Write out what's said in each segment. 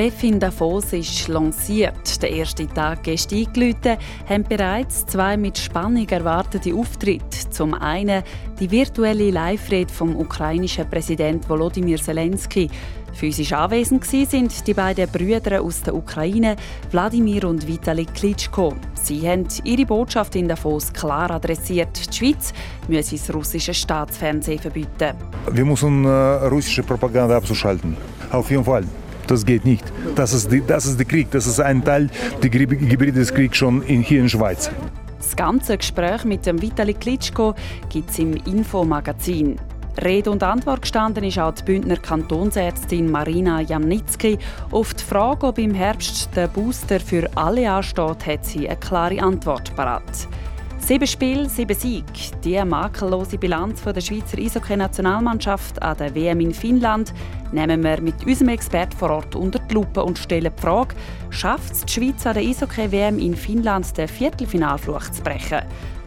Das WEF in Davos ist lanciert. Der erste Tag ist eingeläutet, haben bereits zwei mit Spannung erwartete Auftritte. Zum einen die virtuelle Live-Rede vom ukrainischen Präsident Volodymyr Zelensky. Physisch anwesend sind die beiden Brüder aus der Ukraine, Wladimir und Vitali Klitschko. Sie haben ihre Botschaft in Davos klar adressiert. Die Schweiz müsse das russische Staatsfernsehen verbieten. Wir müssen äh, russische Propaganda abschalten. Auf jeden Fall. Das geht nicht. Das ist, die, das ist der Krieg. Das ist ein Teil des Gebiete des Kriegs schon in, hier in der Schweiz. Das ganze Gespräch mit dem Vitali Klitschko gibt es im Infomagazin. Rede und Antwort gestanden ist auch die Bündner Kantonsärztin Marina Jamnitzki. Auf die Frage, ob im Herbst der Booster für alle ansteht, hat sie eine klare Antwort parat. Sieben Spiele, sieben Siege. Die makellose Bilanz der Schweizer Eishockey-Nationalmannschaft an der WM in Finnland nehmen wir mit unserem Experten vor Ort unter die Lupe und stellen die Frage, schafft es die Schweiz an der Eishockey-WM in Finnland den Viertelfinalfluch zu brechen?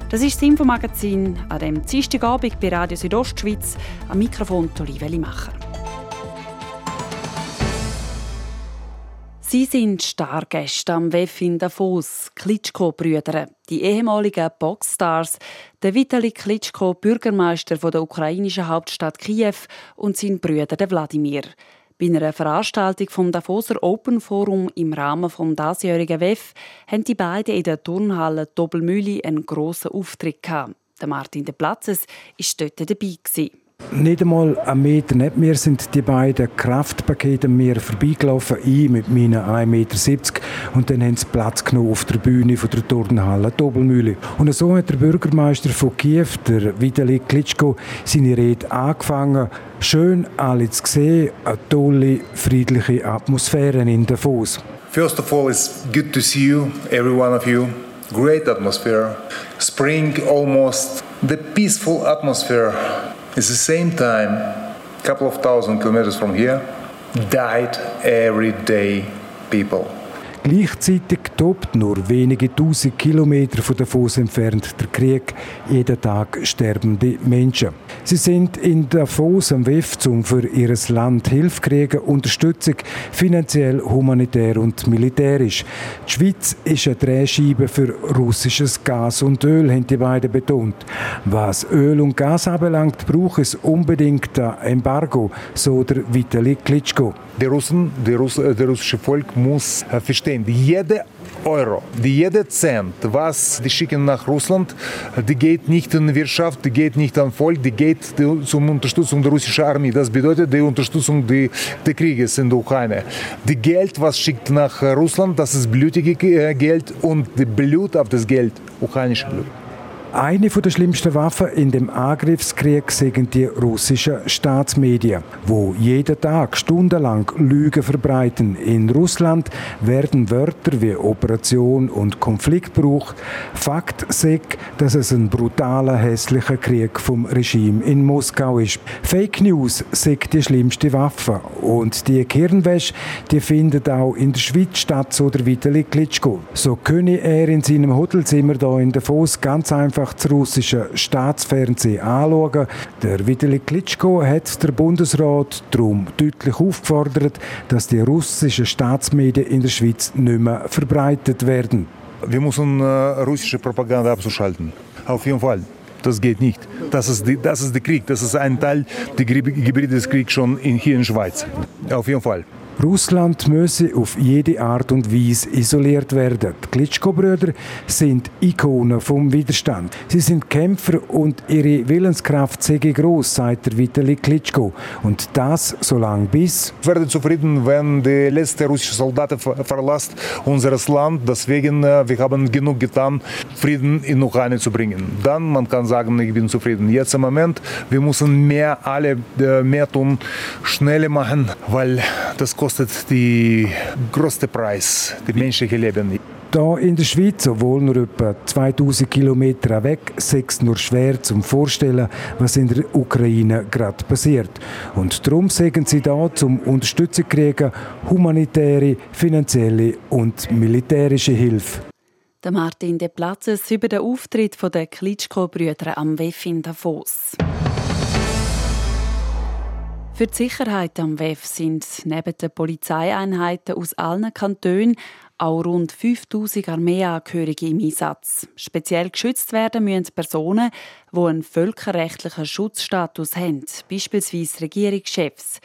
Das ist das Infomagazin an dem Dienstagabend bei Radio Südostschweiz. Am Mikrofon Olivia Limacher. Sie sind Stargäste am WEF in Davos, Klitschko-Brüder, die ehemaligen Boxstars, der Vitali Klitschko, Bürgermeister der ukrainischen Hauptstadt Kiew und sein Brüder der Wladimir. Bei einer Veranstaltung vom Davoser Open Forum im Rahmen des diesjährigen WEF haben die beiden in der Turnhalle Doppelmühle einen grossen Auftritt Martin de Platzes war dort dabei. Nicht einmal einen Meter neben mir sind die beiden Kraftpakete mir vorbeigelaufen, ich mit meinen 1,70 Meter. Und dann haben sie Platz genommen auf der Bühne von der Turnhalle Dobelmühle. Und so hat der Bürgermeister von Kiew, der Vitali Klitschko, seine Rede angefangen. Schön alle zu sehen, eine tolle, friedliche Atmosphäre in Davos. First of all, it's good to see you, every one of you. Great atmosphere. Spring almost. The peaceful atmosphere At the same time, a couple of thousand kilometers from here, died everyday people. Gleichzeitig tobt nur wenige tausend Kilometer von Davos entfernt der Krieg. Jeden Tag sterbende Menschen. Sie sind in Davos am WEF, um für ihr Land Hilfe kriegen, Unterstützung, finanziell, humanitär und militärisch. Die Schweiz ist eine Drehscheibe für russisches Gas und Öl, haben die beiden betont. Was Öl und Gas anbelangt, braucht es unbedingt ein Embargo, so der Vitali Klitschko. Die Russen, die Russ, das russische Volk muss verstehen, jede Euro, die jede Cent, was die schicken nach Russland, die geht nicht in Wirtschaft, die geht nicht an Volk, die geht zur Unterstützung der russischen Armee. Das bedeutet die Unterstützung des Krieges in der Ukraine. Die Geld, was schickt nach Russland, das ist blutige Geld und die Blut auf das Geld, ukrainische Blut. Eine der schlimmsten Waffen in dem Angriffskrieg sind die russischen Staatsmedien, wo jeden Tag stundenlang Lügen verbreiten. In Russland werden Wörter wie Operation und Konflikt gebraucht. Fakt ist, dass es ein brutaler, hässlicher Krieg vom Regime in Moskau ist. Fake News sind die schlimmste Waffe und die Kirnwäsche, die findet auch in der Schweiz statt, so der Vitali Klitschko. So könne er in seinem Hotelzimmer da in Davos ganz einfach das russische Staatsfernsehen anschauen. Der Vitali Klitschko hat der Bundesrat darum deutlich aufgefordert, dass die russischen Staatsmedien in der Schweiz nicht mehr verbreitet werden. Wir müssen äh, russische Propaganda abschalten. Auf jeden Fall. Das geht nicht. Das ist, die, das ist der Krieg. Das ist ein Teil des Kriegs schon in, hier in der Schweiz. Auf jeden Fall. Russland müsse auf jede Art und Weise isoliert werden. Die Klitschko-Brüder sind Ikonen vom Widerstand. Sie sind Kämpfer und ihre Willenskraft sei groß, sagt der Vitali Klitschko. Und das so lange bis. Ich werde zufrieden, wenn die letzte russische Soldaten verlässt unser Land. Deswegen, äh, wir haben genug getan, Frieden in Ukraine zu bringen. Dann man kann sagen, ich bin zufrieden. Jetzt im Moment, wir müssen mehr alle äh, mehr tun, schneller machen, weil das kostet die größte Preis, die menschliche Leben. Da in der Schweiz, obwohl nur etwa 2000 Kilometer weg, sechs nur schwer zum Vorstellen, was in der Ukraine gerade passiert. Und darum sagen sie da zum Unterstützung kriegen humanitäre, finanzielle und militärische Hilfe. Der Martin De Platzes über den Auftritt der Klitschko-Brüder am WEF in Davos. Für die Sicherheit am WEF sind neben den Polizeieinheiten aus allen Kantonen auch rund 5000 Armeeangehörige im Einsatz. Speziell geschützt werden müssen Personen, die einen völkerrechtlichen Schutzstatus haben, beispielsweise Regierungschefs.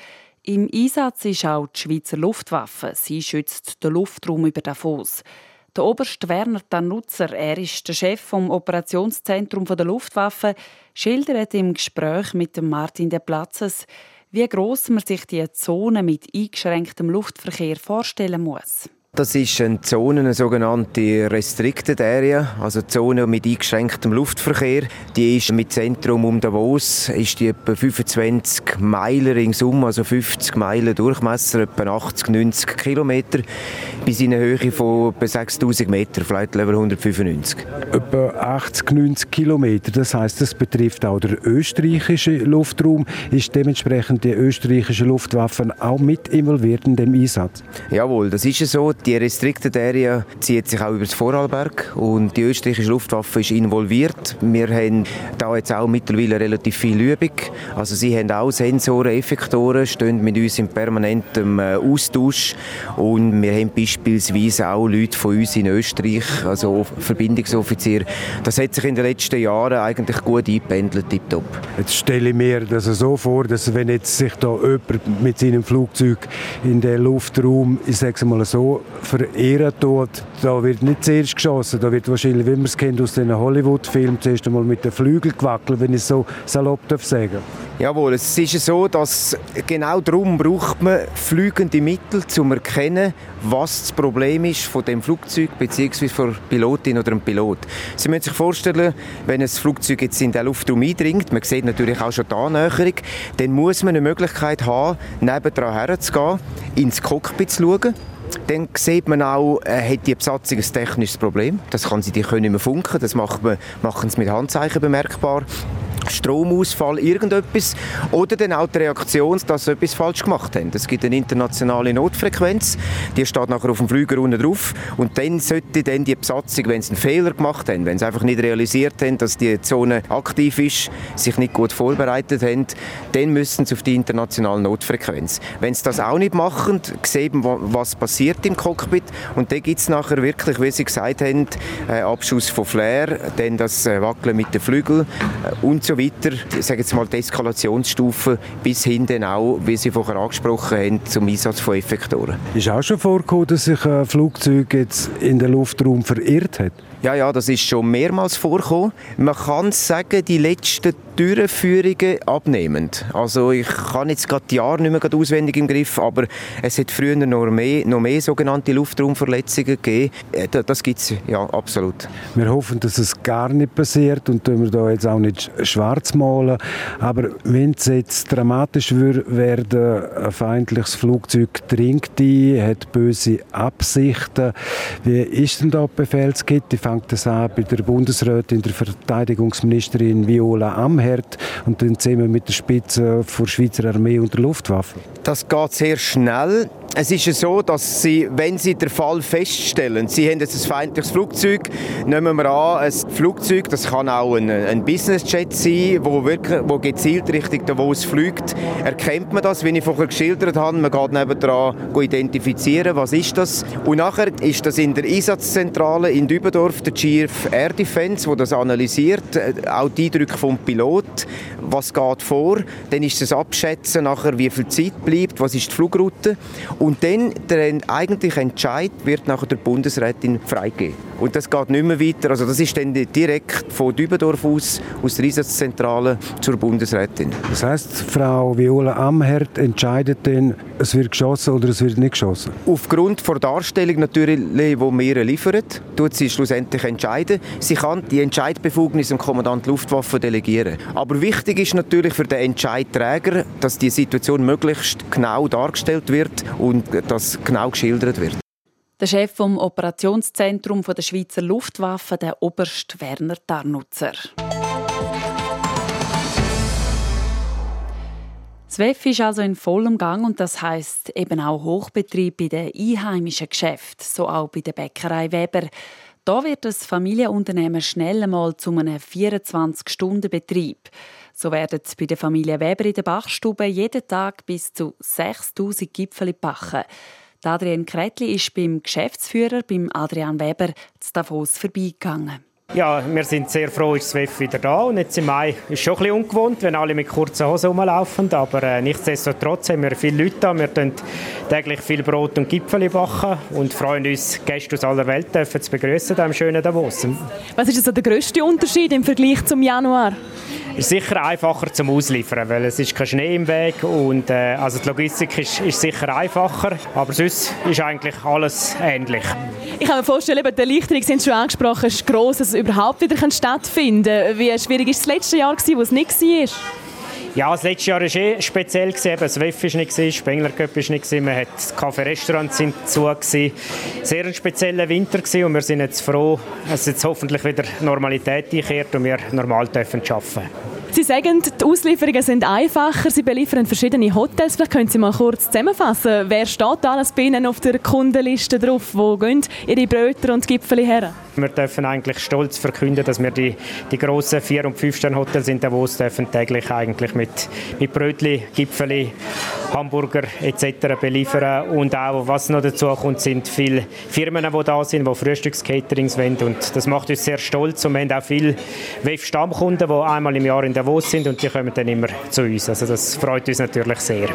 Im Einsatz ist auch die Schweizer Luftwaffe. Sie schützt den Luftraum über Davos. Der Oberst Werner Danutzer, er ist der Chef vom Operationszentrum der Luftwaffe, schildert im Gespräch mit Martin de Platzes, wie groß man sich die Zone mit eingeschränktem Luftverkehr vorstellen muss. Das ist eine Zone, eine sogenannte Restricted Area, also eine Zone mit eingeschränktem Luftverkehr. Die ist mit Zentrum um Davos, ist die etwa 25 Meilen ringsum, also 50 Meilen Durchmesser, etwa 80, 90 Kilometer, bis in eine Höhe von etwa 6000 Meter, Flight Level 195. Etwa 80, 90 Kilometer, das heißt, das betrifft auch den österreichischen Luftraum. Ist dementsprechend die österreichische Luftwaffe auch mit involviert in dem Einsatz? Jawohl, das ist so. Die Restricted Area zieht sich auch über das Vorarlberg und die österreichische Luftwaffe ist involviert. Wir haben da jetzt auch mittlerweile relativ viel Übung. Also sie haben auch Sensoren, Effektoren, stehen mit uns in permanentem äh, Austausch und wir haben beispielsweise auch Leute von uns in Österreich, also Verbindungsoffizier. Das hat sich in den letzten Jahren eigentlich gut eingependelt, tipptopp. Jetzt stelle ich mir das so vor, dass wenn jetzt sich da jemand mit seinem Flugzeug in den Luftraum, ich sage es mal so, verehren tut, da wird nicht zuerst geschossen, da wird wahrscheinlich, wie man es kennt aus den Hollywood-Filmen, zuerst einmal mit den Flügeln gewackelt, wenn ich es so salopp sagen darf. Jawohl, es ist so, dass genau darum braucht man fliegende Mittel, um zu erkennen, was das Problem ist von dem Flugzeug bzw. von der Pilotin oder dem Pilot. Sie müssen sich vorstellen, wenn ein Flugzeug jetzt in den Luftraum eindringt, man sieht natürlich auch schon die Annäherung, dann muss man eine Möglichkeit haben, nebendran herzugehen, ins Cockpit zu schauen dann sieht man auch, äh, hat die Besatzung ein technisches Problem. Das kann sie, die können nicht mehr funken, das macht man, machen sie mit Handzeichen bemerkbar. Stromausfall, irgendetwas. Oder dann auch die Reaktion, dass sie etwas falsch gemacht haben. Es gibt eine internationale Notfrequenz, die steht nachher auf dem Flüger unten drauf. Und dann sollte dann die Besatzung, wenn sie einen Fehler gemacht haben, wenn sie einfach nicht realisiert haben, dass die Zone aktiv ist, sich nicht gut vorbereitet haben, dann müssen sie auf die internationale Notfrequenz. Wenn sie das auch nicht machen, sehen was passiert im Cockpit. Und dann gibt es nachher wirklich, wie sie gesagt haben, äh, Abschuss von Flair, dann das äh, Wackeln mit den Flügeln äh, und so weiter, ich sage jetzt mal die Eskalationsstufe bis hin dann auch, wie Sie vorher angesprochen haben, zum Einsatz von Effektoren. Ist auch schon vorgekommen, dass sich ein Flugzeug jetzt in den Luftraum verirrt hat? Ja, ja, das ist schon mehrmals vorgekommen. Man kann sagen, die letzten Durchführungen abnehmend. Also ich kann jetzt gerade die Jahre nicht mehr auswendig im Griff, aber es hat früher noch mehr, noch mehr sogenannte Luftraumverletzungen gegeben. Äh, das gibt es, ja, absolut. Wir hoffen, dass es gar nicht passiert und wir da jetzt auch nicht schwarz malen. Aber wenn es jetzt dramatisch werden, ein feindliches Flugzeug dringt ein, hat böse Absichten. Wie ist denn da die Befehlskette? Fängt das an bei der Bundesrätin, der Verteidigungsministerin Viola Amher? Herd und dann zusammen mit der Spitze der Schweizer Armee und der Luftwaffe? Das geht sehr schnell. Es ist so, dass Sie, wenn Sie den Fall feststellen, Sie haben jetzt ein feindliches Flugzeug, nehmen wir an, ein Flugzeug, das kann auch ein, ein Businessjet sein, wo, wirklich, wo gezielt Richtung Davos fliegt, erkennt man das, wie ich vorher geschildert habe, man geht nebendran identifizieren, was ist das. Und nachher ist das in der Einsatzzentrale in Dübendorf, der Chief Air Defense, wo das analysiert, äh, auch die Eindrücke vom Pilot, was geht vor, dann ist das Abschätzen nachher, wie viel Zeit bleibt, was ist die Flugroute? und dann der eigentliche Entscheid wird nachher der Bundesrätin freigegeben. Und das geht nicht mehr weiter. Also das ist dann direkt von Dübendorf aus, aus der Einsatzzentrale zur Bundesrätin. Das heißt, Frau Viola Amherd entscheidet dann, es wird geschossen oder es wird nicht geschossen? Aufgrund der Darstellung natürlich, die wir liefern, tut sie schlussendlich entscheiden. Sie kann die Entscheidbefugnis dem Kommandant Luftwaffe delegieren. Aber wichtig ist natürlich für den Entscheidträger, dass die Situation möglichst genau dargestellt wird und das genau geschildert wird. Der Chef vom Operationszentrum der Schweizer Luftwaffe, der Oberst Werner Tarnutzer. Das WEF ist also in vollem Gang und das heißt eben auch Hochbetrieb bei den einheimischen Geschäften, so auch bei der Bäckerei Weber. Da wird das Familienunternehmen schnell einmal zu einem 24-Stunden-Betrieb. So werden bei der Familie Weber in der Bachstube jeden Tag bis zu 6000 Gipfel backen. Adrian Kretli ist beim Geschäftsführer, beim Adrian Weber, zu Davos vorbeigegangen. Ja, wir sind sehr froh, ist WEF wieder da. Und jetzt im Mai ist es schon ein bisschen ungewohnt, wenn alle mit kurzen Hosen rumlaufen. Aber äh, nichtsdestotrotz haben wir viele Leute da. Wir tun täglich viel Brot und Gipfel backen und freuen uns, Gäste aus aller Welt dürfen zu begrüßen im schönen Davos. Was ist also der grösste Unterschied im Vergleich zum Januar? ist sicher einfacher zum Ausliefern, weil es ist kein Schnee im Weg und äh, also die Logistik ist, ist, sicher einfacher, aber sonst ist eigentlich alles ähnlich. Ich kann mir vorstellen, die Erleichterung sind schon angesprochen, ist gross, es überhaupt wieder stattfinden kann. Wie schwierig war das letzte Jahr, wo es nicht war? Ja, das letzte Jahr war eh speziell. Das WEF war nicht, das Spengler Cup war nicht, man hat das Café Restaurants sind zu. Sehr ein spezieller Winter und wir sind jetzt froh, dass jetzt hoffentlich wieder Normalität einkehrt und wir normal arbeiten dürfen. Sie sagen, die Auslieferungen sind einfacher, Sie beliefern verschiedene Hotels. Vielleicht können Sie mal kurz zusammenfassen, wer steht alles bei Ihnen auf der Kundenliste drauf? Wo gehen Ihre Brötchen und Gipfel her? Wir dürfen eigentlich stolz verkünden, dass wir die, die grossen 4- und 5-Sterne-Hotels in Davos dürfen täglich eigentlich mit, mit Brötchen, Gipfeli, Hamburger etc. beliefern. Und auch, was noch dazu kommt, sind viele Firmen, die da sind, die Frühstückscaterings wollen. Und das macht uns sehr stolz. Und wir haben auch viele WEF-Stammkunden, die einmal im Jahr in Davos sind und die kommen dann immer zu uns. Also das freut uns natürlich sehr.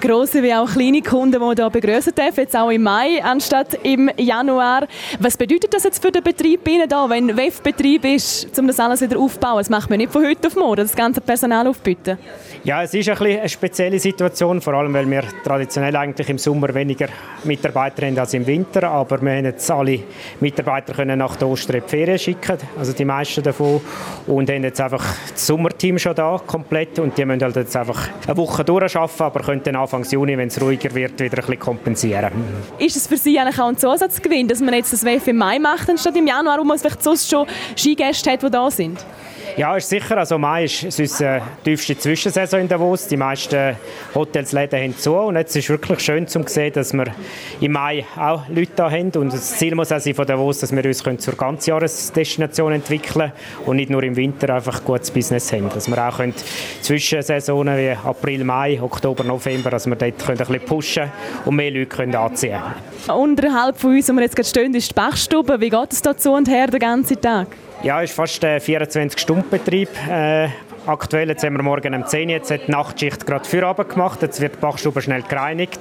Grosse wie auch kleine Kunden, die hier begrüßen dürfen, jetzt auch im Mai anstatt im Januar. Was bedeutet das jetzt für den Betrieb Ihnen da, wenn WEF-Betrieb ist, um das alles wieder aufzubauen? Das macht man nicht von heute auf morgen, das ganze Personal aufbieten. Ja, es ist ein eine spezielle Situation, vor allem weil wir traditionell eigentlich im Sommer weniger Mitarbeiter haben als im Winter, aber wir haben jetzt alle Mitarbeiter können nach der Ostern in die Ferien schicken, also die meisten davon, und haben jetzt einfach das Sommerteam schon da komplett und die müssen halt jetzt einfach eine Woche durcharbeiten, aber können dann Anfang Juni, wenn es ruhiger wird, wieder ein bisschen kompensieren. Ist es für Sie eigentlich auch ein Zusatzgewinn, dass man jetzt das WF im Mai macht, anstatt im Januar, wo man vielleicht sonst schon Skigäste hat, die da sind? Ja, ist sicher. Also Mai ist unsere tiefste Zwischensaison in Davos. Die meisten Hotels, Läden haben zu. Und jetzt ist es wirklich schön zu sehen, dass wir im Mai auch Leute da haben. Und das Ziel muss auch sein von Davos, dass wir uns zur Ganzjahresdestination entwickeln können und nicht nur im Winter einfach gutes Business haben. Dass wir auch können Zwischensaisonen wie April, Mai, Oktober, November, dass wir dort können ein bisschen pushen und mehr Leute können anziehen können. Unterhalb von uns, wo wir jetzt gerade stehen, ist die Bachstube. Wie geht es da zu und her den ganzen Tag? Ja, es ist fast ein 24-Stunden-Betrieb. Äh, aktuell, jetzt haben wir morgen um 10 Uhr, jetzt hat die Nachtschicht gerade Feierabend gemacht, jetzt wird die Bachstube schnell gereinigt.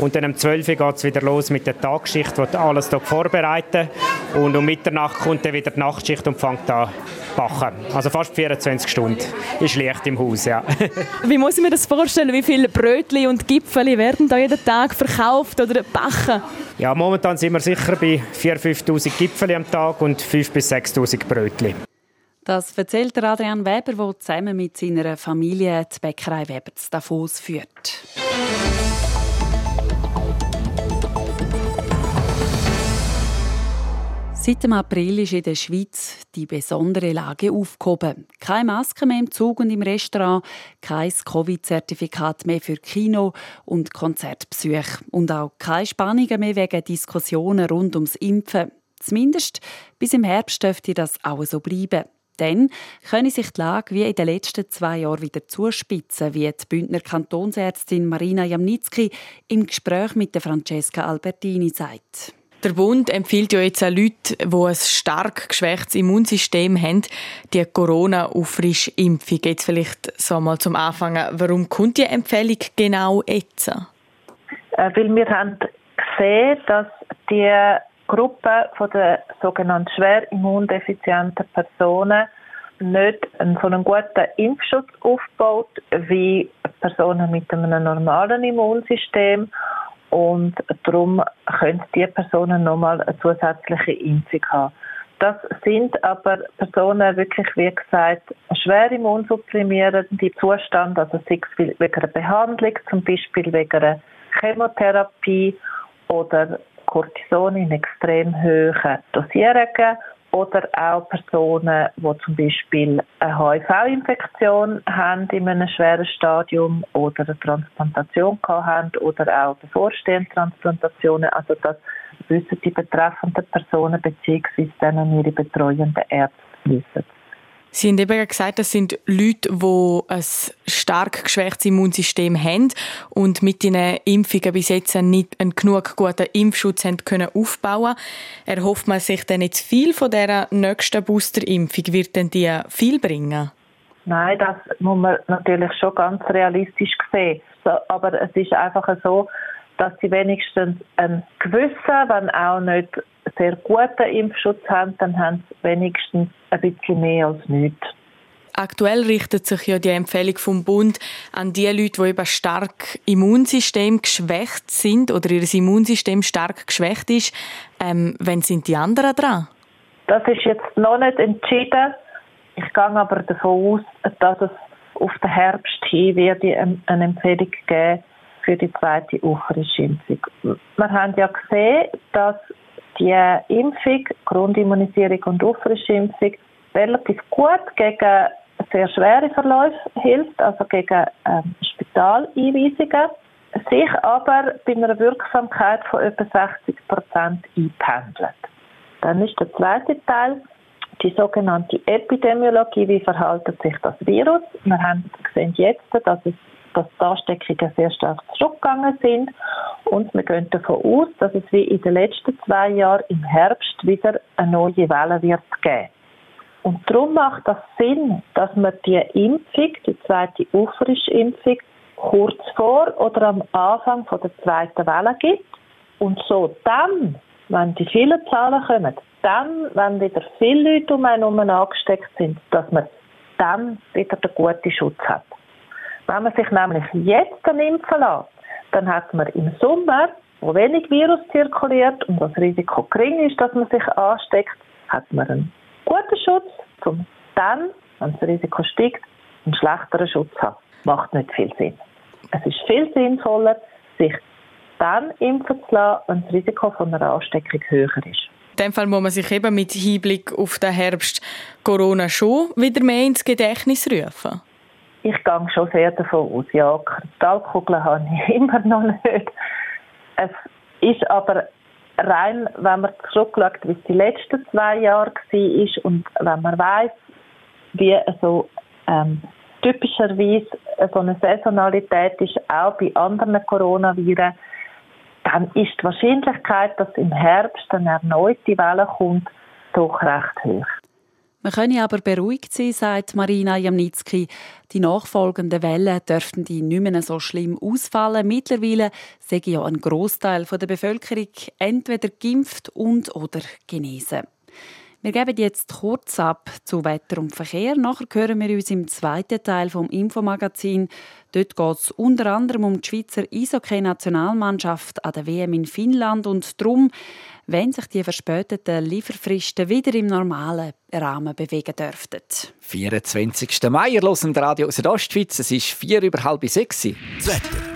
Und dann um 12 Uhr geht es wieder los mit der Tagschicht, wird alles hier vorbereiten. Und um Mitternacht kommt dann wieder die Nachtschicht und fängt an backen. Also fast 24 Stunden. Ist Licht im Haus, ja. Wie muss ich mir das vorstellen? Wie viele Brötchen und Gipfel werden da jeden Tag verkauft oder backen? Ja, momentan sind wir sicher bei 4'000, 5'000 Gipfel am Tag und 5'000 bis 6'000 Brötchen. Das erzählt Adrian Weber, der zusammen mit seiner Familie die Bäckerei Weber zu Davos führt. Seit dem April ist in der Schweiz die besondere Lage aufgehoben. Keine Maske mehr im Zug und im Restaurant, kein Covid-Zertifikat mehr für Kino und Konzertbesuche und auch keine Spannungen mehr wegen Diskussionen rund ums Impfen. Zumindest bis im Herbst dürfte das auch so bleiben. Dann könne sich die Lage wie in den letzten zwei Jahren wieder zuspitzen, wie die Bündner Kantonsärztin Marina Jamnitzki im Gespräch mit der Francesca Albertini sagt. Der Bund empfiehlt ja jetzt auch Leute, die ein stark geschwächtes Immunsystem haben, die Corona-Auffrischimpfung. Jetzt vielleicht so mal zum Anfang. Warum kommt die Empfehlung genau jetzt? Äh, weil wir haben gesehen, dass die Gruppe der sogenannten schwer immundefizienten Personen nicht so einen guten Impfschutz aufbaut wie Personen mit einem normalen Immunsystem und darum können diese Personen nochmal eine zusätzliche Impfung haben. Das sind aber Personen wirklich, wie gesagt, schwer immunsupprimierende Zustand, also sei es wegen einer Behandlung, zum Beispiel wegen einer Chemotherapie oder Cortison in extrem hohen Dosierungen oder auch Personen, die zum Beispiel eine HIV-Infektion haben in einem schweren Stadium oder eine Transplantation haben oder auch bevorstehende Transplantationen. Also das wissen die betreffenden Personen bzw. dann ihre betreuenden Ärzte wissen. Sie haben eben gesagt, das sind Leute, die ein stark geschwächtes Immunsystem haben und mit den Impfungen bis jetzt nicht einen genug guten Impfschutz haben können aufbauen Erhofft man sich denn jetzt viel von dieser nächsten Boosterimpfung? Wird denn die viel bringen? Nein, das muss man natürlich schon ganz realistisch sehen. aber es ist einfach so, dass sie wenigstens einen gewissen, wenn auch nicht sehr guten Impfschutz haben, dann haben sie wenigstens ein bisschen mehr als nichts. Aktuell richtet sich ja die Empfehlung vom Bund an die Leute, die eben stark Immunsystem geschwächt sind oder ihr Immunsystem stark geschwächt ist. Ähm, wann sind die anderen dran? Das ist jetzt noch nicht entschieden. Ich gehe aber davon aus, dass es auf den Herbst hin wird eine Empfehlung geben für die zweite Auffrischimpfung. Wir haben ja gesehen, dass die Impfung, Grundimmunisierung und Auffrischimpfung, relativ gut gegen sehr schwere Verläufe hilft, also gegen ähm, Spitaleinweisungen, sich aber bei einer Wirksamkeit von etwa 60 Prozent einpendelt. Dann ist der zweite Teil die sogenannte Epidemiologie, wie verhaltet sich das Virus. Wir haben gesehen jetzt, dass es dass die Ansteckungen sehr stark zurückgegangen sind. Und wir gehen davon aus, dass es wie in den letzten zwei Jahren im Herbst wieder eine neue Welle wird geben. Und darum macht das Sinn, dass man die Impfung, die zweite Auffrischimpfung, kurz vor oder am Anfang von der zweiten Welle gibt. Und so dann, wenn die vielen Zahlen kommen, dann, wenn wieder viele Leute um einen herum angesteckt sind, dass man dann wieder den guten Schutz hat. Wenn man sich nämlich jetzt impfen lässt, dann hat man im Sommer, wo wenig Virus zirkuliert und das Risiko gering ist, dass man sich ansteckt, hat man einen guten Schutz, um dann, wenn das Risiko steigt, einen schlechteren Schutz zu haben. Macht nicht viel Sinn. Es ist viel sinnvoller, sich dann impfen zu lassen, wenn das Risiko von einer Ansteckung höher ist. In dem Fall muss man sich eben mit Hinblick auf den Herbst Corona schon wieder mehr ins Gedächtnis rufen. Ich gehe schon sehr davon aus, ja, Kristallkugeln habe ich immer noch nicht. Es ist aber rein, wenn man zurückschaut, wie es die letzten zwei Jahre war und wenn man weiß, wie so ähm, typischerweise so eine Saisonalität ist, auch bei anderen Coronaviren, dann ist die Wahrscheinlichkeit, dass im Herbst eine erneute Welle kommt, doch recht hoch. Man könne aber beruhigt sein, sagt Marina Jamnitzki. Die nachfolgenden Wellen dürften die nicht mehr so schlimm ausfallen. Mittlerweile sei ja ein Großteil der Bevölkerung entweder geimpft und oder genesen. Wir geben jetzt kurz ab zu Wetter und Verkehr. Nachher hören wir uns im zweiten Teil vom Infomagazin. Dort geht es unter anderem um die Schweizer Eishockey-Nationalmannschaft an der WM in Finnland und darum, wenn sich die verspäteten Lieferfristen wieder im normalen Rahmen bewegen dürften. 24. Mai, ihr hört Radio Südostschweiz. Es ist vier über halb sechs. Das Wetter.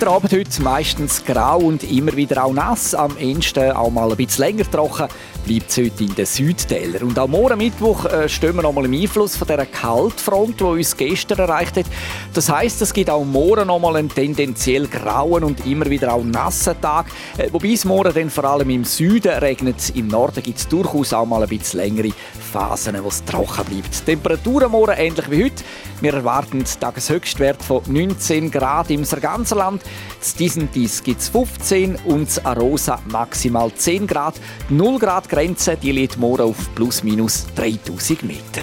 der Abend heute meistens grau und immer wieder auch nass. Am Ende auch mal ein bisschen länger trocken bleibt es heute in den Südtälern. Und am morgen Mittwoch äh, stehen wir noch mal im Einfluss von dieser Kaltfront, die uns gestern erreicht hat. Das heisst, es gibt auch morgen noch mal einen tendenziell grauen und immer wieder auch nassen Tag. Äh, wobei es morgen dann vor allem im Süden regnet. Im Norden gibt es durchaus auch mal ein bisschen längere Phasen, wo es trocken bleibt. Temperaturen morgen ähnlich wie heute. Wir erwarten Tageshöchstwert von 19 Grad im ganzen Land. In dies gibt es 15 und Arosa maximal 10 Grad. 0 Grad Grenze die liegt morgen auf plus minus 3000 Meter.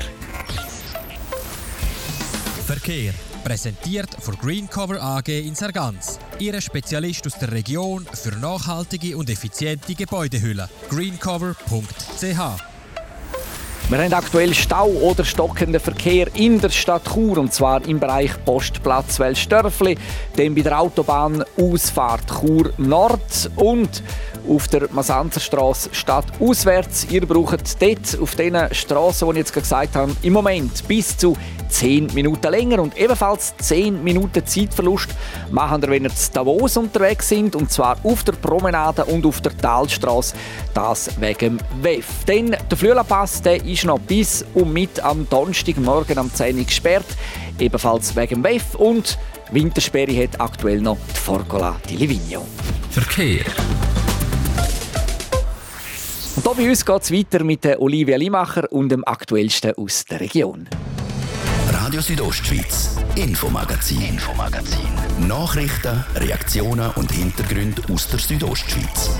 Verkehr präsentiert von Greencover AG in Sargans. Ihre Spezialist aus der Region für nachhaltige und effiziente Gebäudehülle. greencover.ch wir haben aktuell Stau oder stockenden Verkehr in der Stadt Chur, und zwar im Bereich Postplatz Welsdörfli, dann bei der Autobahn Ausfahrt Chur Nord und auf der Masanzerstraße statt auswärts. Ihr braucht dort auf diesen Straßen, die ich jetzt gesagt habe, im Moment bis zu 10 Minuten länger und ebenfalls 10 Minuten Zeitverlust machen wir, wenn ihr zu Davos unterwegs sind und zwar auf der Promenade und auf der Talstraße. Das wegen dem WEF. Denn der Flüelapass ist noch bis und mit am Donnerstagmorgen am 10 Uhr gesperrt, ebenfalls wegen dem WEF und Wintersperre hat aktuell noch die Forgola di Livigno. Verkehr. Und hier bei uns geht es weiter mit der Olivia Limacher und dem Aktuellsten aus der Region. Radio Südostschweiz, Infomagazin, Infomagazin. Nachrichten, Reaktionen und Hintergründe aus der Südostschweiz.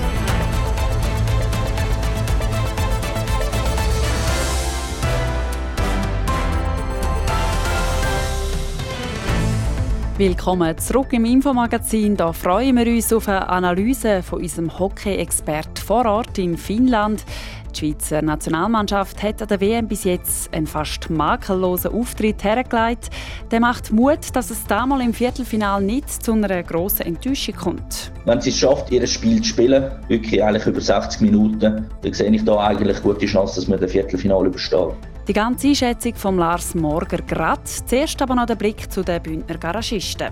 Willkommen zurück im Infomagazin. Da freuen wir uns auf eine Analyse von unserem Hockey-Expert vor Ort in Finnland. Die Schweizer Nationalmannschaft hat an der WM bis jetzt einen fast makellosen Auftritt hergelegt. Der macht Mut, dass es damals im Viertelfinal nicht zu einer grossen Enttäuschung kommt. Wenn sie es schafft, ihr Spiel zu spielen, wirklich eigentlich über 60 Minuten, dann sehe ich da eigentlich gute Chance, dass wir das Viertelfinal überstehen. Die ganze Einschätzung von Lars Morger grad. Zuerst aber noch der Blick zu den Bündner Garagisten.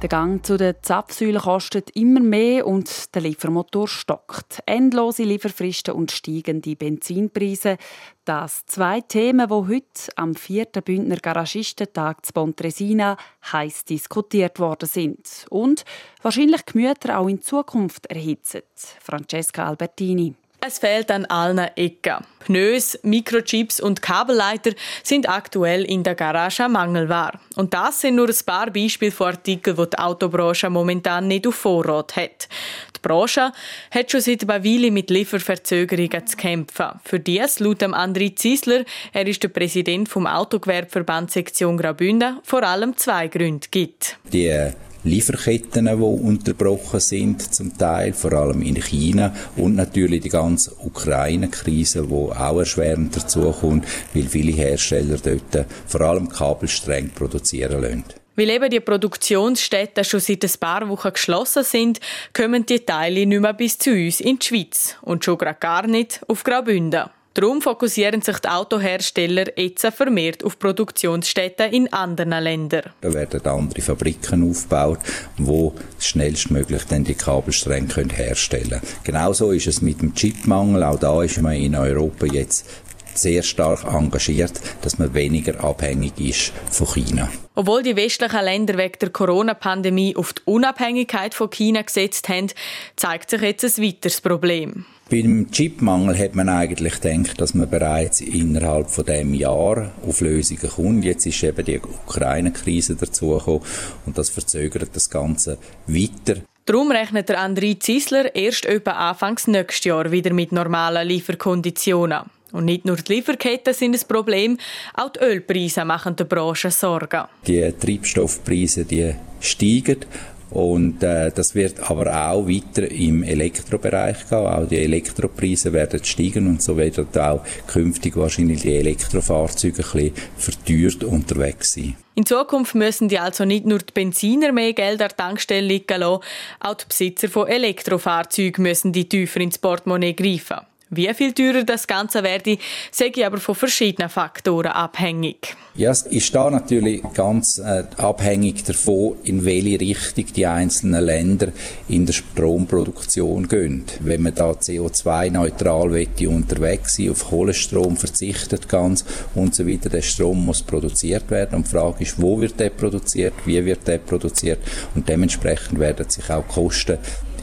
Der Gang zu den Zapfsäulen kostet immer mehr und der Liefermotor stockt. Endlose Lieferfristen und steigende Benzinpreise. Das zwei Themen, die heute am vierten Bündner Garagistentag zu Pontresina heiß diskutiert worden sind und wahrscheinlich Gemüter auch in Zukunft erhitzen. Francesca Albertini. Es fehlt an allen Ecken. Pneus, Mikrochips und Kabelleiter sind aktuell in der Garage Mangelware. Und das sind nur ein paar Beispiele von Artikeln, die die Autobranche momentan nicht auf Vorrat hat. Die Branche hat schon seit einer Weile mit Lieferverzögerungen zu kämpfen. Für dies, laut André Ziesler, er ist der Präsident vom Autogewerbeverband Sektion Graubünden, vor allem zwei Gründe gibt. Die Lieferketten, die unterbrochen sind, zum Teil, vor allem in China und natürlich die ganze Ukraine-Krise, die auch erschwerend dazukommt, weil viele Hersteller dort vor allem Kabelstränge produzieren lassen. Weil eben die Produktionsstätten schon seit ein paar Wochen geschlossen sind, kommen die Teile nicht mehr bis zu uns in die Schweiz und schon gar nicht auf Graubünden. Darum fokussieren sich die Autohersteller jetzt vermehrt auf Produktionsstätten in anderen Ländern. Da werden andere Fabriken aufgebaut, wo schnellstmöglich dann die Kabelstränge herstellen können. Genauso ist es mit dem Chipmangel. Auch da ist man in Europa jetzt sehr stark engagiert, dass man weniger abhängig ist von China. Obwohl die westlichen Länder wegen der Corona-Pandemie auf die Unabhängigkeit von China gesetzt haben, zeigt sich jetzt ein weiteres Problem. Beim Chipmangel hat man eigentlich gedacht, dass man bereits innerhalb von dem Jahr auf Lösungen kommt. Jetzt ist eben die Ukraine-Krise dazugekommen und das verzögert das Ganze weiter. Darum rechnet der André Ziesler erst etwa Anfangs nächstes Jahr wieder mit normalen Lieferkonditionen. Und nicht nur die Lieferketten sind ein Problem, auch die Ölpreise machen der Branche Sorgen. Die Treibstoffpreise die steigen und äh, das wird aber auch weiter im Elektrobereich gehen. Auch die Elektropreise werden steigen und so werden auch künftig wahrscheinlich die Elektrofahrzeuge ein bisschen verteuert unterwegs sein. In Zukunft müssen die also nicht nur die Benziner mehr Geld an der Tankstelle liegen lassen, auch die Besitzer von Elektrofahrzeugen müssen die tiefer ins Portemonnaie greifen. Wie viel teurer das Ganze werde, sage aber von verschiedenen Faktoren abhängig. Ja, es ist da natürlich ganz äh, abhängig davon, in welche Richtung die einzelnen Länder in der Stromproduktion gehen. Wenn man da CO2-neutral unterwegs sein, auf Kohlestrom verzichtet ganz und so weiter, der Strom muss produziert werden und die Frage ist, wo wird der produziert, wie wird der produziert und dementsprechend werden sich auch Kosten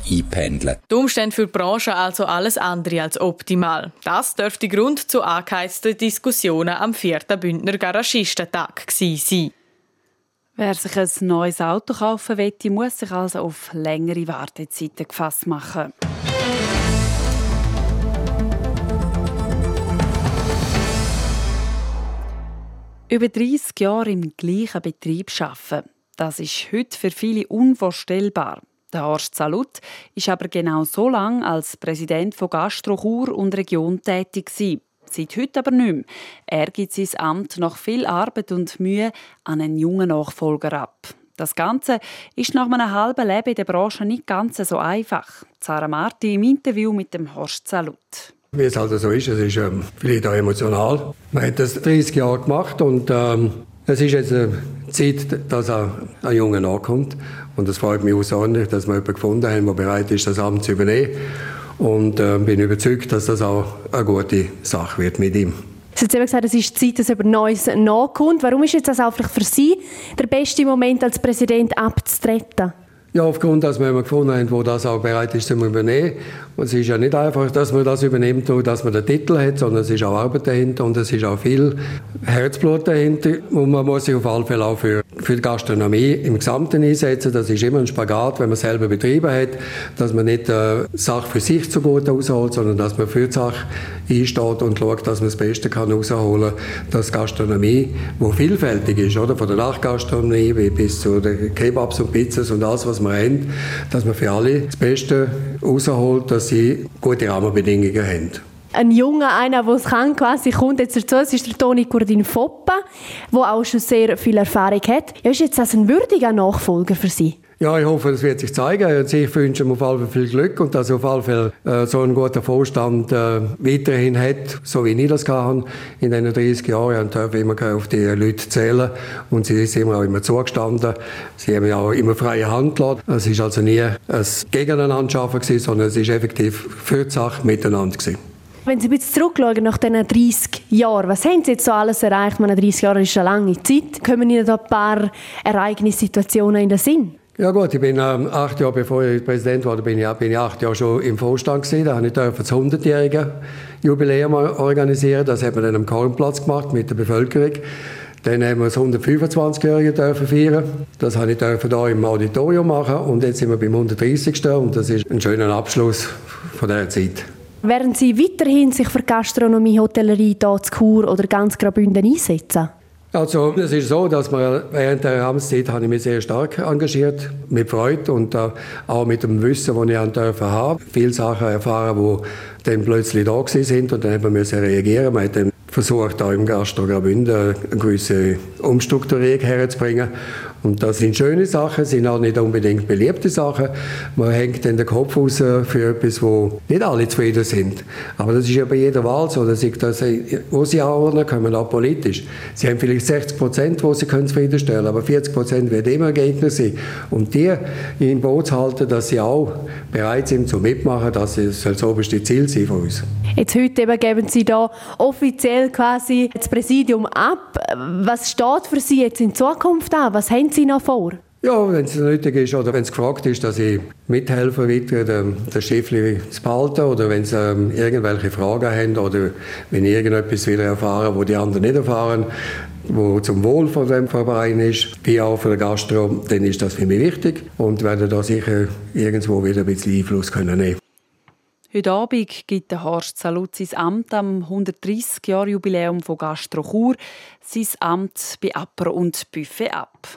einpendeln. Die Umstände für die Branche also alles andere als optimal. Das dürfte Grund zu angeheizten Diskussionen am 4. Bündner Garagistentag sein. Wer sich ein neues Auto kaufen will, muss sich also auf längere Wartezeiten gefasst machen. Über 30 Jahre im gleichen Betrieb arbeiten, das ist heute für viele unvorstellbar. Der Horst Salut ist aber genau so lange als Präsident von Gastro Chur und Region tätig gewesen. Seit heute aber nicht mehr. Er gibt sein Amt nach viel Arbeit und Mühe an einen jungen Nachfolger ab. Das Ganze ist nach einem halben Leben in der Branche nicht ganz so einfach. Sarah Marti im Interview mit dem Horst Salut. Wie es halt so ist, es ist ähm, vielleicht auch emotional. Man hat das 30 Jahre gemacht und ähm, es ist jetzt eine Zeit, dass ein, ein Junge nachkommt. Und es freut mich außerordentlich, dass wir jemanden gefunden haben, der bereit ist, das Amt zu übernehmen. Und äh, bin überzeugt, dass das auch eine gute Sache wird mit ihm. Sie haben gesagt, es ist Zeit, dass über Neues nachkommt. Warum ist jetzt das einfach für Sie der beste Moment, als Präsident abzutreten? Ja, aufgrund, dass wir jemanden gefunden haben, der das auch bereit ist, zu übernehmen. Und es ist ja nicht einfach, dass man das übernimmt, nur dass man den Titel hat, sondern es ist auch Arbeit dahinter und es ist auch viel Herzblut dahinter. Und man muss sich auf alle Fälle auch für, für die Gastronomie im Gesamten einsetzen. Das ist immer ein Spagat, wenn man selber Betriebe hat, dass man nicht äh, Sache für sich zu gut rausholt, sondern dass man für die Sache einsteht und schaut, dass man das Beste kann rausholen kann, dass Gastronomie, die vielfältig ist, oder? von der Nachtgastronomie bis zu den Kebabs und Pizzas und alles, was man haben, dass man für alle das Beste rausholt, dass sie gute Rahmenbedingungen haben ein junger, einer, der es kann, quasi kommt jetzt dazu. Es ist der Toni Kurdin Foppa, der auch schon sehr viel Erfahrung hat. Ja, ist jetzt das ein würdiger Nachfolger für Sie? Ja, ich hoffe, das wird sich zeigen. Und ich wünsche ihm auf jeden Fall viel Glück und dass er auf jeden Fall äh, so einen guten Vorstand äh, weiterhin hat, so wie ich das kann. In den 30 Jahren ich immer auf die Leute zählen und sie sind mir auch immer zugestanden. Sie haben ja auch immer freie Hand gelassen. Es ist also nie ein Gegeneinander schaffen gewesen, sondern es ist effektiv für die Sache miteinander gewesen. Wenn Sie ein bisschen zurückschauen nach diesen 30 Jahren, was haben Sie jetzt so alles erreicht? meine, 30 Jahre ist eine lange Zeit. Kommen Ihnen da ein paar Ereignissituationen in den Sinn? Ja gut, ich bin ähm, acht Jahre bevor ich Präsident wurde, bin ich, bin ich acht Jahre schon im Vorstand gewesen. Da habe ich das 100-jährige Jubiläum organisieren. Das hat man dann am Kornplatz gemacht mit der Bevölkerung. Dann haben wir das 125-Jährige feiern. Das habe ich hier im Auditorium machen und jetzt sind wir beim 130. und das ist ein schöner Abschluss von dieser Zeit. Werden Sie weiterhin sich für Gastronomie, Hotellerie, hier zu Chur oder ganz Graubünden einsetzen? Also es ist so, dass man während der Amtszeit habe ich mich sehr stark engagiert, mit Freude und äh, auch mit dem Wissen, das ich dürfen haben. Viele Sachen erfahren, die dann plötzlich da sind und dann haben wir reagieren. Man hat dann versucht, auch im Gastro Graubünden eine gewisse Umstrukturierung herzubringen. Und das sind schöne Sachen, sind auch nicht unbedingt beliebte Sachen. Man hängt dann den Kopf raus für etwas, wo nicht alle zufrieden sind. Aber das ist ja bei jeder Wahl so, dass ich das, wo sie anordnen können, auch politisch. Sie haben vielleicht 60 Prozent, wo sie können zufriedenstellen aber 40 Prozent werden immer Gegner sein. Und die in Boot halten, dass sie auch bereit sind zu mitmachen, das soll das oberste Ziel sein von uns. Jetzt heute eben geben Sie da offiziell quasi das Präsidium ab. Was steht für Sie jetzt in Zukunft an? Was haben Sie noch vor? Ja, wenn es nötig ist oder wenn es gefragt ist, dass ich mithelfe, weiter den, den Schiffli zu behalten oder wenn sie ähm, irgendwelche Fragen haben oder wenn ich irgendetwas wieder erfahren, wo die anderen nicht erfahren, wo zum Wohl von dem Verein ist, wie auch für den Gastro, dann ist das für mich wichtig und werde da sicher irgendwo wieder ein bisschen Einfluss können nehmen. Heute Abend gibt der Horst Salut sein Amt am 130-Jahr-Jubiläum von Gastro Chur, sein Amt bei Apper und Buffet ab.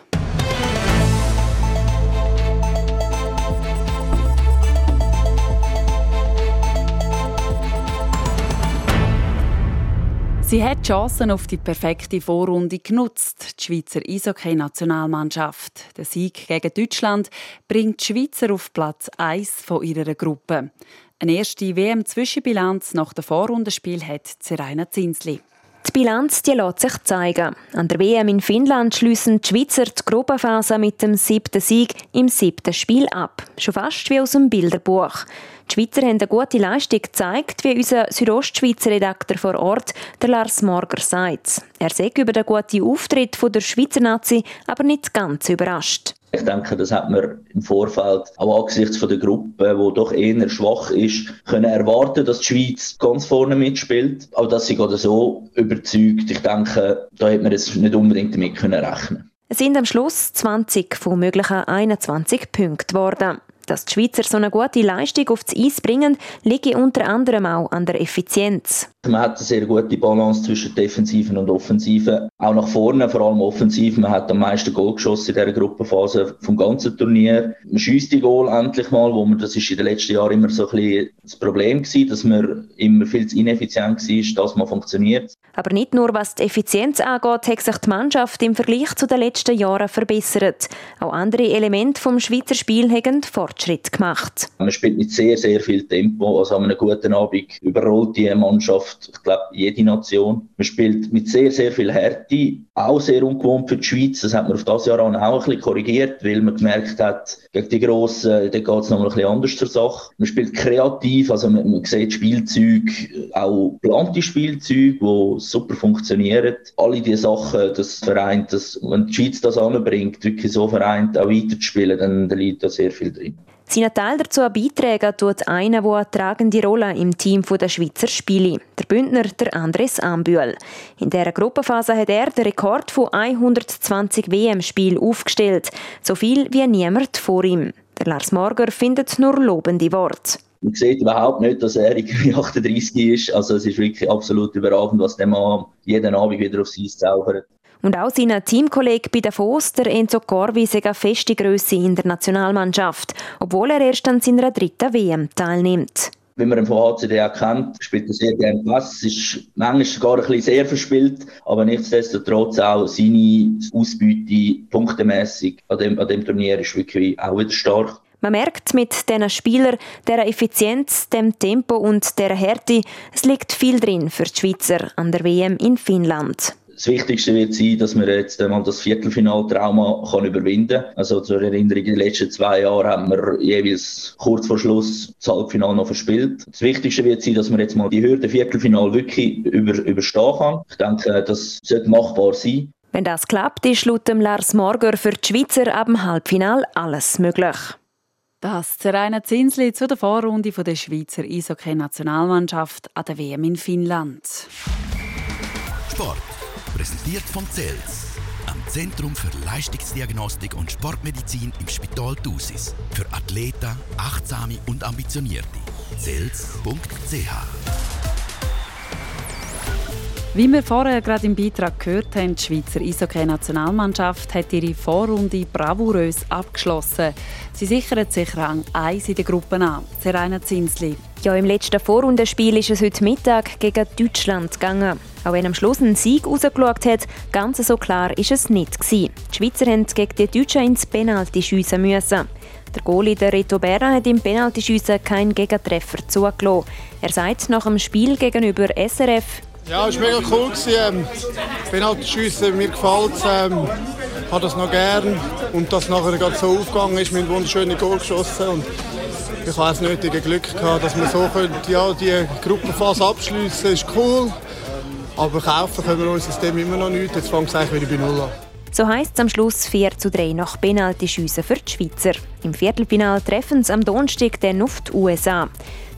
Sie hat die Chancen auf die perfekte Vorrunde genutzt, die Schweizer Eishockey-Nationalmannschaft. Der Sieg gegen Deutschland bringt die Schweizer auf Platz 1 von ihrer Gruppe. Eine erste WM-Zwischenbilanz nach dem Vorrundenspiel hat Zeraina Zinsli. Die Bilanz die lässt sich zeigen. An der WM in Finnland schließen die Schweizer die Gruppenphase mit dem siebten Sieg im siebten Spiel ab. Schon fast wie aus dem Bilderbuch. Die Schweizer haben eine gute Leistung gezeigt, wie unser Südostschweizer Redakteur vor Ort, der Lars Morger, sagt. Er sagt über den guten Auftritt der Schweizer Nazi aber nicht ganz überrascht. Ich denke, das hat man im Vorfeld auch angesichts von der Gruppe, die doch eher schwach ist, können erwarten, dass die Schweiz ganz vorne mitspielt. Aber dass sie gerade so überzeugt, ich denke, da hätte man jetzt nicht unbedingt damit können rechnen. Es sind am Schluss 20 von möglichen 21 Punkten geworden. Dass die Schweizer so eine gute Leistung aufs Eis bringen, liegt unter anderem auch an der Effizienz. Man hat eine sehr gute Balance zwischen Defensiven und Offensiven. Auch nach vorne, vor allem offensiv. Man hat am meisten Goal geschossen in dieser Gruppenphase vom ganzen Turnier. Man schießt die Goal endlich mal, wo man, das ist in den letzten Jahren immer so ein bisschen das Problem gewesen, dass man immer viel zu ineffizient war, dass man funktioniert. Aber nicht nur was die Effizienz angeht, hat sich die Mannschaft im Vergleich zu den letzten Jahren verbessert. Auch andere Elemente vom Schweizer Spiel haben Fortschritt gemacht. Man spielt mit sehr, sehr viel Tempo. Also an einem guten Abend überrollt die Mannschaft, ich glaube, jede Nation. Man spielt mit sehr, sehr viel Härte. Auch sehr ungewohnt für die Schweiz. Das hat man auf das Jahr auch ein bisschen korrigiert, weil man gemerkt hat, gegen die Grossen, da geht es noch ein bisschen anders zur Sache. Man spielt kreativ, also man, man sieht Spielzeuge, auch geplante Spielzeuge, die super funktionieren. Alle diese Sachen, das vereint, das, wenn die Schweiz das anbringt, wirklich so vereint, auch weiterzuspielen, dann liegt da sehr viel drin. Seinen Teil dazu beitragen tut einer, der eine tragende Rolle im Team der Schweizer Spiele, der Bündner, der Andres Ambühl. In dieser Gruppenphase hat er den Rekord von 120 WM-Spielen aufgestellt, so viel wie niemand vor ihm. Der Lars Morger findet nur lobende Worte. Man sieht überhaupt nicht, dass er irgendwie 38 ist. Also es ist wirklich absolut überragend, was der Mann jeden Abend wieder aufs Eis zaubert. Und auch sein Teamkollege bei Davos, der Enzo Corvi, ist eine feste Größe in der Nationalmannschaft, obwohl er erst an seiner dritten WM teilnimmt. Wie man ihn von HCD auch kennt, spielt er sehr gerne Pass. Es ist manchmal sogar ein bisschen sehr verspielt, aber nichtsdestotrotz auch seine Ausbeute punktemässig an dem, an dem Turnier ist wirklich auch wieder stark. Man merkt mit diesen Spielern, der Effizienz, dem Tempo und der Härte, es liegt viel drin für die Schweizer an der WM in Finnland. Das Wichtigste wird sein, dass wir jetzt einmal das Viertelfinaltrauma kann überwinden kann. Also zur Erinnerung, in den letzten zwei Jahren haben wir jeweils kurz vor Schluss das Halbfinale noch verspielt. Das Wichtigste wird sein, dass wir jetzt mal die Hürde Viertelfinal wirklich über, überstehen kann. Ich denke, das sollte machbar sein. Wenn das klappt, ist laut dem Lars Morger für die Schweizer ab dem Halbfinal alles möglich. Das Zerainer Zinsli zu der Vorrunde der Schweizer Eishockey-Nationalmannschaft an der WM in Finnland. Sport. Präsentiert von CELS, am Zentrum für Leistungsdiagnostik und Sportmedizin im Spital Thusis. Für Athleten, Achtsame und Ambitionierte. CELS.ch Wie wir vorher gerade im Beitrag gehört haben, die Schweizer Eishockey-Nationalmannschaft hat ihre Vorrunde bravourös abgeschlossen. Sie sichert sich Rang 1 in der Gruppe an. Seraina Zinsli. Ja, im letzten Vorrundenspiel ist es heute Mittag gegen Deutschland gegangen. Auch wenn am Schluss ein Sieg rausgeschaut hat, ganz so klar ist es nicht gewesen. Die Schweizer haben gegen die Deutschen ins Penalty schiessen müssen. Der Goalie der Reto Berra hat im Penaltyschiessen keinen Gegentreffer zugelassen. Er sagt nach dem Spiel gegenüber SRF, ja, es war mega cool. Ähm, Penaltyschiessen, mir gefällt es. Ähm, ich habe das noch gern. Und dass nachher gerade so aufgegangen ist, mit einem wunderschönen Goal geschossen. Und ich habe das nötige Glück gehabt, dass wir so können, ja, die Gruppenphase abschließen können. ist cool. Aber kaufen können wir unser System immer noch nicht. Jetzt fängt es eigentlich wieder bei Null an. So heisst es am Schluss 4 zu 3 nach Penaltyschiessen für die Schweizer. Im Viertelfinal treffen sie am Donnerstag dann auf die USA.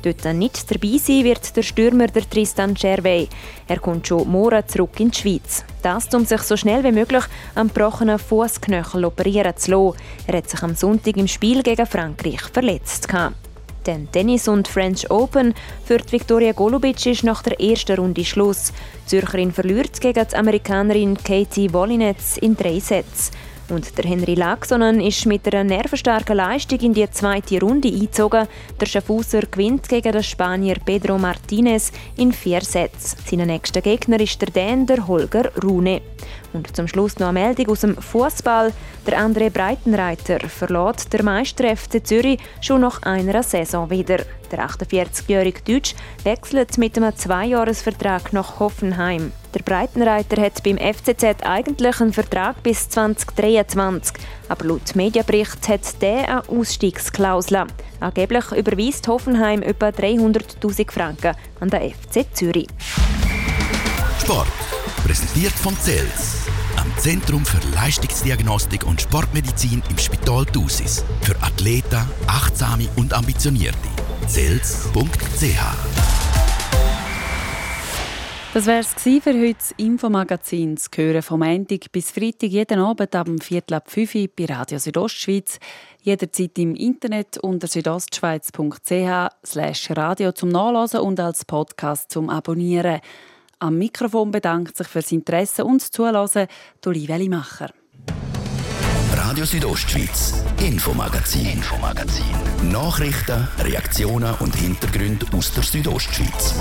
Dort nicht dabei sein wird der Stürmer der Tristan Chervey. Er kommt schon morgen zurück in die Schweiz. Das, um sich so schnell wie möglich am gebrochenen Fußknöchel operieren zu lassen. Er hat sich am Sonntag im Spiel gegen Frankreich verletzt. Den Tennis und French Open für Viktoria Golubic ist nach der ersten Runde Schluss. Die Zürcherin verliert gegen die Amerikanerin Katie Wolinetz in drei Sätzen. Und der Henry Laxonen ist mit einer nervenstarken Leistung in die zweite Runde eingezogen. Der Schaffhauser gewinnt gegen den Spanier Pedro Martinez in vier Sätzen. Sein nächster Gegner ist der Däner Holger Rune. Und zum Schluss noch eine Meldung aus dem Fußball. Der André Breitenreiter verlässt der Meister FC Zürich schon nach einer Saison wieder. Der 48-jährige Deutsch wechselt mit einem Zweijahresvertrag nach Hoffenheim. Der Breitenreiter hat beim FCZ eigentlich einen Vertrag bis 2023, aber laut Medienbericht hat der eine Ausstiegsklausel. Angeblich überweist Hoffenheim etwa 300.000 Franken an den FC Zürich. Sport. Präsentiert von CELS, am Zentrum für Leistungsdiagnostik und Sportmedizin im Spital Thusis. Für Athleten, Achtsame und Ambitionierte. CELS.ch Das wäre es für heute das Infomagazin. Das hören vom Montag bis Freitag jeden Abend ab dem Viertel ab 5 Uhr bei Radio Südostschweiz. Jederzeit im Internet unter südostschweiz.ch radio zum Nachlesen und als Podcast zum Abonnieren. Am Mikrofon bedankt sich fürs Interesse und das Zuhören Olivia Macher. Radio Südostschweiz, Infomagazin, Infomagazin. Nachrichten, Reaktionen und Hintergründe aus der Südostschweiz.